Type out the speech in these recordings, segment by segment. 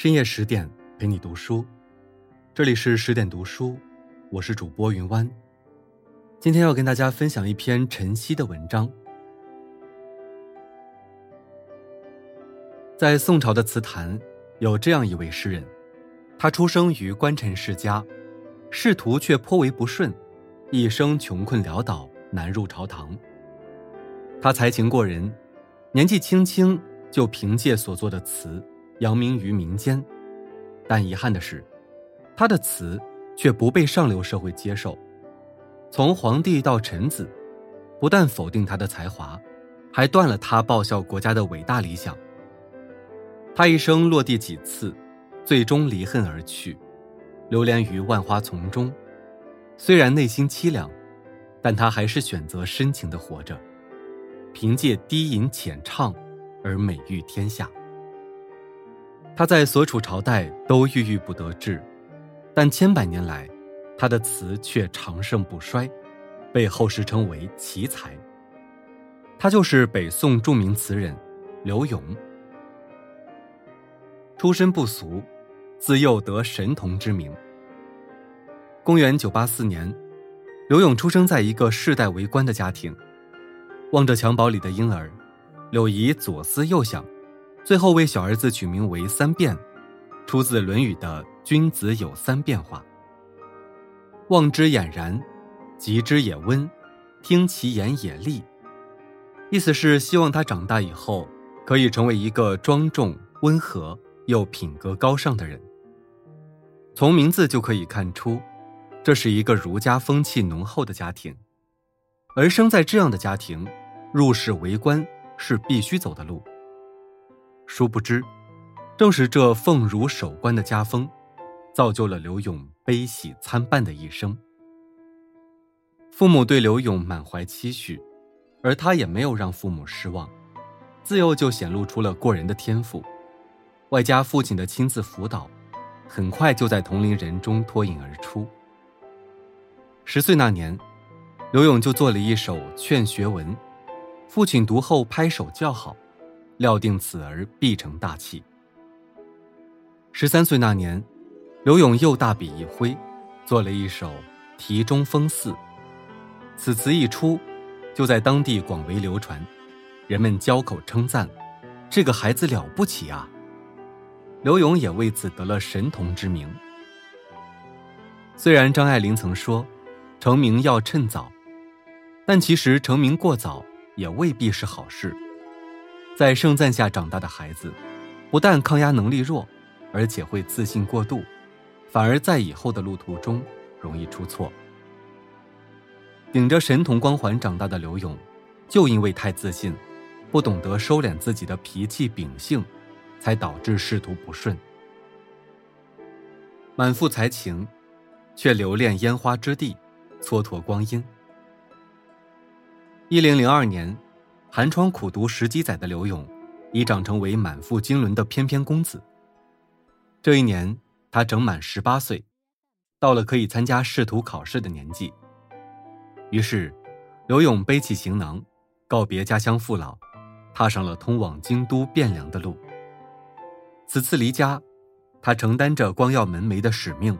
深夜十点陪你读书，这里是十点读书，我是主播云湾。今天要跟大家分享一篇晨曦的文章。在宋朝的词坛，有这样一位诗人，他出生于官臣世家，仕途却颇为不顺，一生穷困潦倒，难入朝堂。他才情过人，年纪轻轻就凭借所作的词。扬名于民间，但遗憾的是，他的词却不被上流社会接受。从皇帝到臣子，不但否定他的才华，还断了他报效国家的伟大理想。他一生落地几次，最终离恨而去，流连于万花丛中。虽然内心凄凉，但他还是选择深情的活着，凭借低吟浅唱而美誉天下。他在所处朝代都郁郁不得志，但千百年来，他的词却长盛不衰，被后世称为奇才。他就是北宋著名词人刘永。出身不俗，自幼得神童之名。公元九八四年，刘永出生在一个世代为官的家庭，望着襁褓里的婴儿，柳姨左思右想。最后为小儿子取名为三变，出自《论语》的“君子有三变化”。望之俨然，及之也温，听其言也利。意思是希望他长大以后可以成为一个庄重、温和又品格高尚的人。从名字就可以看出，这是一个儒家风气浓厚的家庭。而生在这样的家庭，入仕为官是必须走的路。殊不知，正是这奉儒守官的家风，造就了刘永悲喜参半的一生。父母对刘永满怀期许，而他也没有让父母失望，自幼就显露出了过人的天赋，外加父亲的亲自辅导，很快就在同龄人中脱颖而出。十岁那年，刘永就做了一首劝学文，父亲读后拍手叫好。料定此儿必成大器。十三岁那年，刘勇又大笔一挥，做了一首《题中风寺》。此词一出，就在当地广为流传，人们交口称赞：“这个孩子了不起啊！”刘勇也为此得了神童之名。虽然张爱玲曾说，成名要趁早，但其实成名过早也未必是好事。在盛赞下长大的孩子，不但抗压能力弱，而且会自信过度，反而在以后的路途中容易出错。顶着神童光环长大的刘勇，就因为太自信，不懂得收敛自己的脾气秉性，才导致仕途不顺。满腹才情，却留恋烟花之地，蹉跎光阴。一零零二年。寒窗苦读十几载的刘勇，已长成为满腹经纶的翩翩公子。这一年，他整满十八岁，到了可以参加仕途考试的年纪。于是，刘勇背起行囊，告别家乡父老，踏上了通往京都汴梁的路。此次离家，他承担着光耀门楣的使命，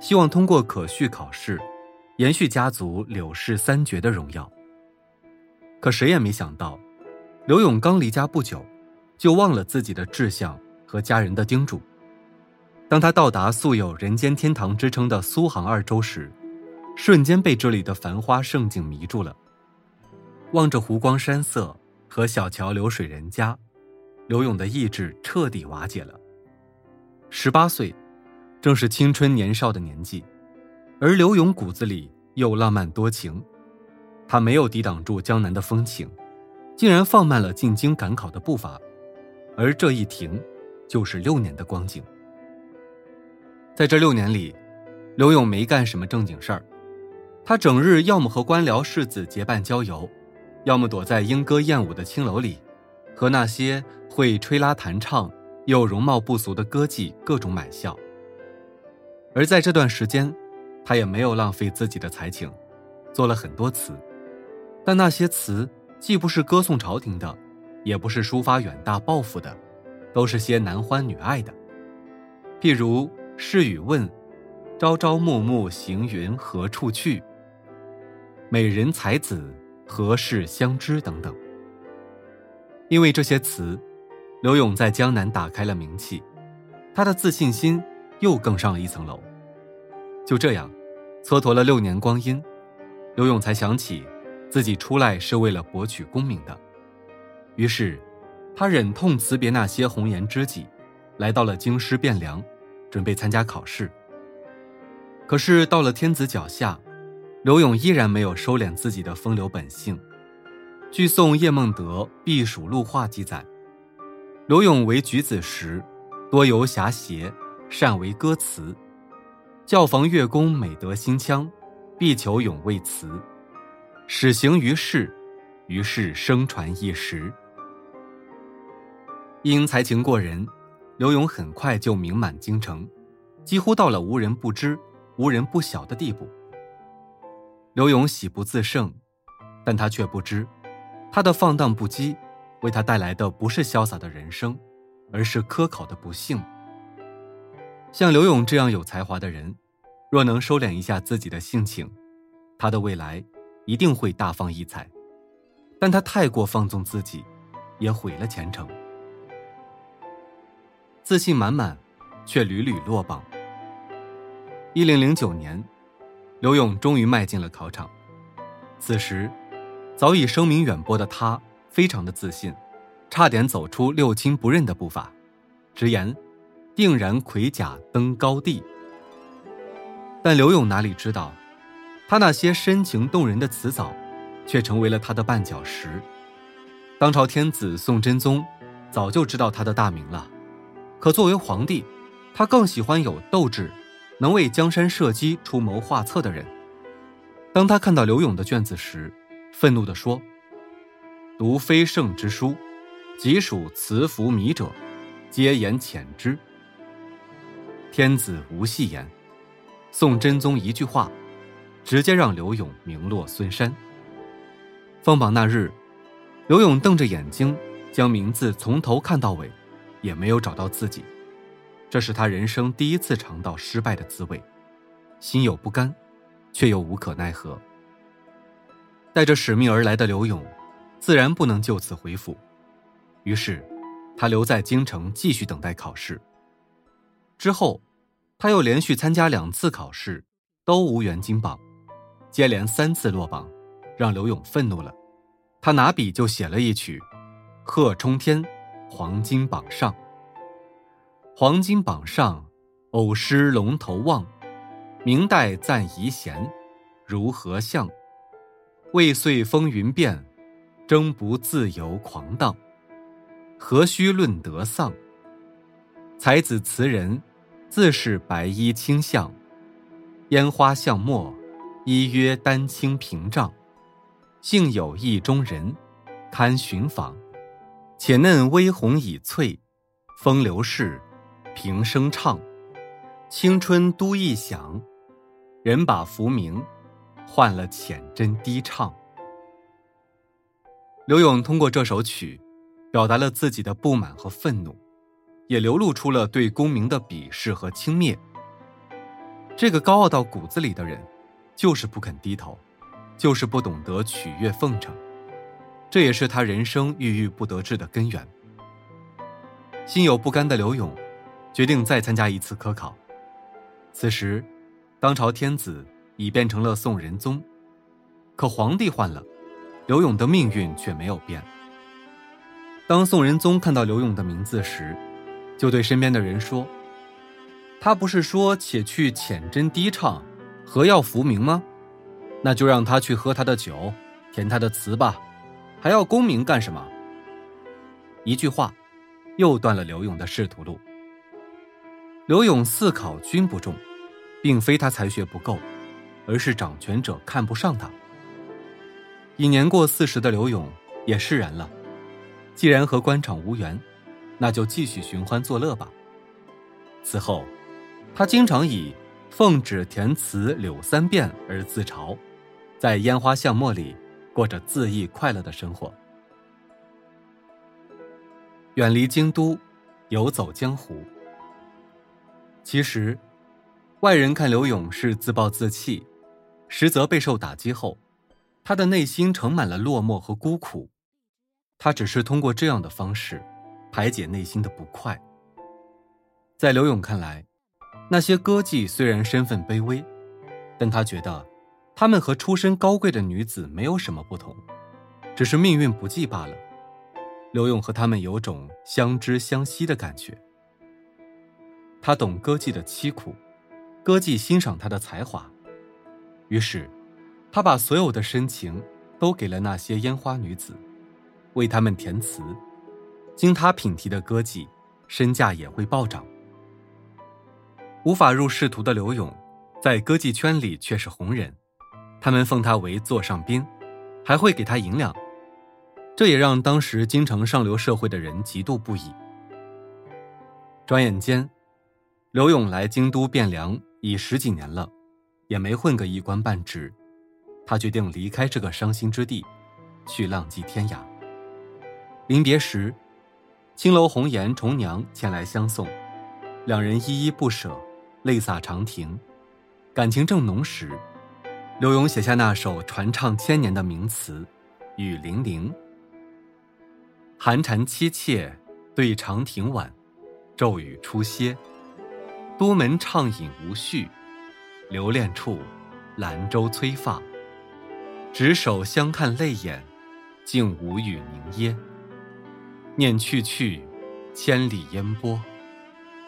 希望通过可续考试，延续家族柳氏三绝的荣耀。可谁也没想到，刘勇刚离家不久，就忘了自己的志向和家人的叮嘱。当他到达素有“人间天堂”之称的苏杭二州时，瞬间被这里的繁花盛景迷住了。望着湖光山色和小桥流水人家，刘勇的意志彻底瓦解了。十八岁，正是青春年少的年纪，而刘勇骨子里又浪漫多情。他没有抵挡住江南的风情，竟然放慢了进京赶考的步伐，而这一停，就是六年的光景。在这六年里，刘勇没干什么正经事儿，他整日要么和官僚世子结伴郊游，要么躲在莺歌燕舞的青楼里，和那些会吹拉弹唱又容貌不俗的歌妓各种买笑。而在这段时间，他也没有浪费自己的才情，做了很多词。但那些词既不是歌颂朝廷的，也不是抒发远大抱负的，都是些男欢女爱的。譬如试语问：“朝朝暮暮行云何处去？”“美人才子何事相知？”等等。因为这些词，刘勇在江南打开了名气，他的自信心又更上了一层楼。就这样，蹉跎了六年光阴，刘勇才想起自己出来是为了博取功名的。于是，他忍痛辞别那些红颜知己，来到了京师汴梁，准备参加考试。可是到了天子脚下，刘勇依然没有收敛自己的风流本性。据宋叶梦得《避暑录话》记载，刘勇为举子时，多游侠邪，善为歌词。教坊乐工每得新腔，必求咏为词，始行于世，于是声传一时。因才情过人，刘勇很快就名满京城，几乎到了无人不知、无人不晓的地步。刘勇喜不自胜，但他却不知，他的放荡不羁，为他带来的不是潇洒的人生，而是科考的不幸。像刘勇这样有才华的人，若能收敛一下自己的性情，他的未来一定会大放异彩。但他太过放纵自己，也毁了前程。自信满满，却屡屡落榜。一零零九年，刘勇终于迈进了考场。此时，早已声名远播的他非常的自信，差点走出六亲不认的步伐，直言：“定然盔甲登高地。”但刘勇哪里知道，他那些深情动人的词藻，却成为了他的绊脚石。当朝天子宋真宗早就知道他的大名了。可作为皇帝，他更喜欢有斗志、能为江山社稷出谋划策的人。当他看到刘勇的卷子时，愤怒地说：“读非圣之书，即属辞服靡者，皆言浅之。”天子无戏言，宋真宗一句话，直接让刘勇名落孙山。放榜那日，刘勇瞪着眼睛，将名字从头看到尾。也没有找到自己，这是他人生第一次尝到失败的滋味，心有不甘，却又无可奈何。带着使命而来的刘勇，自然不能就此回府，于是，他留在京城继续等待考试。之后，他又连续参加两次考试，都无缘金榜，接连三次落榜，让刘勇愤怒了，他拿笔就写了一曲《贺冲天》。黄金榜上，黄金榜上，偶失龙头望。明代赞遗贤，如何相？未遂风云变，争不自由狂荡。何须论得丧？才子词人，自是白衣卿相。烟花巷陌，依约丹青屏障。幸有意中人，堪寻访。且嫩微红已翠，风流事，平生唱。青春都一响，人把浮名换了浅斟低唱。刘勇通过这首曲，表达了自己的不满和愤怒，也流露出了对功名的鄙视和轻蔑。这个高傲到骨子里的人，就是不肯低头，就是不懂得取悦奉承。这也是他人生郁郁不得志的根源。心有不甘的刘勇，决定再参加一次科考。此时，当朝天子已变成了宋仁宗，可皇帝换了，刘勇的命运却没有变。当宋仁宗看到刘勇的名字时，就对身边的人说：“他不是说且去浅斟低唱，何要浮名吗？那就让他去喝他的酒，填他的词吧。”还要功名干什么？一句话，又断了刘勇的仕途路。刘勇四考均不中，并非他才学不够，而是掌权者看不上他。已年过四十的刘勇也释然了，既然和官场无缘，那就继续寻欢作乐吧。此后，他经常以“奉旨填词柳三变”而自嘲，在烟花巷陌里。过着恣意快乐的生活，远离京都，游走江湖。其实，外人看刘勇是自暴自弃，实则备受打击后，他的内心盛满了落寞和孤苦。他只是通过这样的方式，排解内心的不快。在刘勇看来，那些歌妓虽然身份卑微，但他觉得，她们和出身高贵的女子没有什么不同，只是命运不济罢了。刘勇和他们有种相知相惜的感觉。他懂歌妓的凄苦，歌妓欣赏他的才华，于是，他把所有的深情都给了那些烟花女子，为他们填词。经他品题的歌妓，身价也会暴涨。无法入仕途的刘勇，在歌妓圈里却是红人，他们奉他为座上宾，还会给他银两。这也让当时京城上流社会的人嫉妒不已。转眼间，刘勇来京都汴梁已十几年了，也没混个一官半职。他决定离开这个伤心之地，去浪迹天涯。临别时，青楼红颜重娘前来相送，两人依依不舍，泪洒长亭。感情正浓时，刘勇写下那首传唱千年的名词《雨霖铃》。寒蝉凄切，对长亭晚，骤雨初歇。都门畅饮无绪，留恋处，兰舟催发。执手相看泪眼，竟无语凝噎。念去去，千里烟波，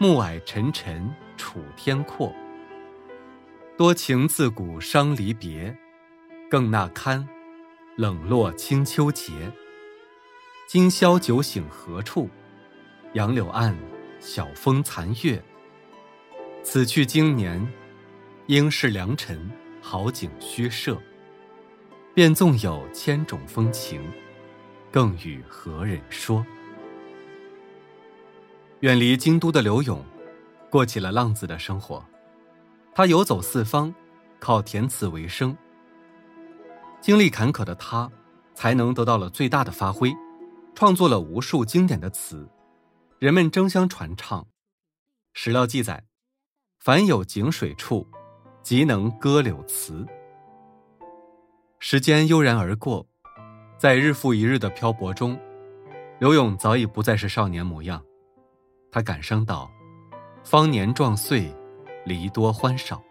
暮霭沉沉楚天阔。多情自古伤离别，更那堪冷落清秋节。今宵酒醒何处？杨柳岸，晓风残月。此去经年，应是良辰好景虚设。便纵有千种风情，更与何人说？远离京都的刘勇，过起了浪子的生活。他游走四方，靠填词为生。经历坎坷的他，才能得到了最大的发挥。创作了无数经典的词，人们争相传唱。史料记载，凡有井水处，即能歌柳词。时间悠然而过，在日复一日的漂泊中，刘勇早已不再是少年模样。他感伤道：“方年壮岁，离多欢少。”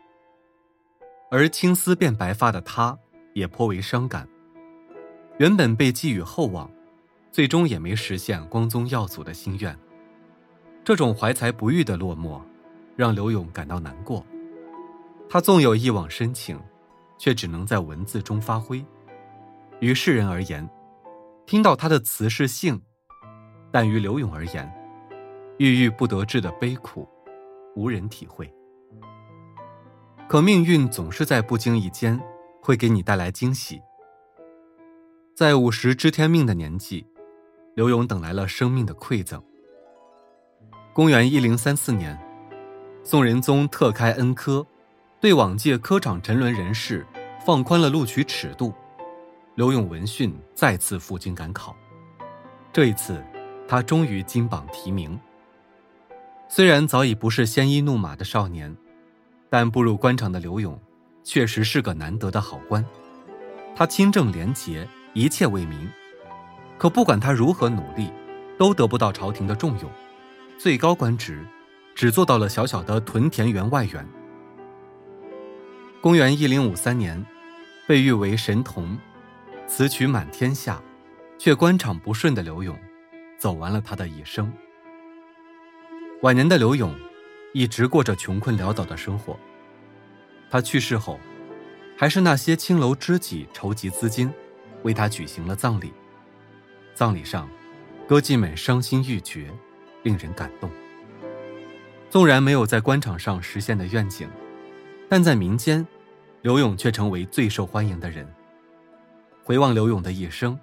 而青丝变白发的他，也颇为伤感。原本被寄予厚望。最终也没实现光宗耀祖的心愿，这种怀才不遇的落寞，让刘勇感到难过。他纵有一往深情，却只能在文字中发挥。于世人而言，听到他的词是幸；但于刘勇而言，郁郁不得志的悲苦，无人体会。可命运总是在不经意间，会给你带来惊喜。在五十知天命的年纪。刘勇等来了生命的馈赠。公元一零三四年，宋仁宗特开恩科，对往届科场沉沦人士放宽了录取尺度。刘勇闻讯再次赴京赶考，这一次，他终于金榜题名。虽然早已不是鲜衣怒马的少年，但步入官场的刘勇，确实是个难得的好官。他清正廉洁，一切为民。可不管他如何努力，都得不到朝廷的重用，最高官职只做到了小小的屯田员外员。公元一零五三年，被誉为神童，词曲满天下，却官场不顺的刘勇，走完了他的一生。晚年的刘勇，一直过着穷困潦倒的生活。他去世后，还是那些青楼知己筹集资金，为他举行了葬礼。葬礼上，歌妓们伤心欲绝，令人感动。纵然没有在官场上实现的愿景，但在民间，刘勇却成为最受欢迎的人。回望刘勇的一生，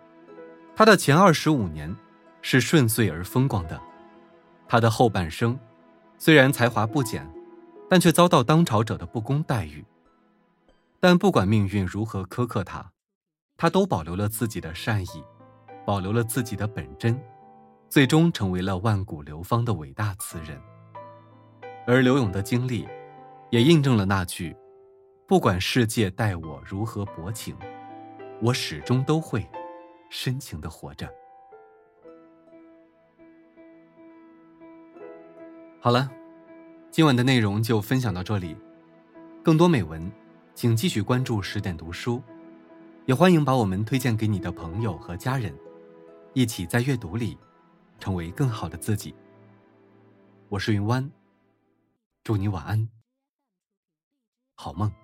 他的前二十五年是顺遂而风光的，他的后半生虽然才华不减，但却遭到当朝者的不公待遇。但不管命运如何苛刻他，他都保留了自己的善意。保留了自己的本真，最终成为了万古流芳的伟大词人。而刘勇的经历，也印证了那句：“不管世界待我如何薄情，我始终都会深情的活着。”好了，今晚的内容就分享到这里。更多美文，请继续关注十点读书，也欢迎把我们推荐给你的朋友和家人，一起在阅读里成为更好的自己。我是云湾，祝你晚安，好梦。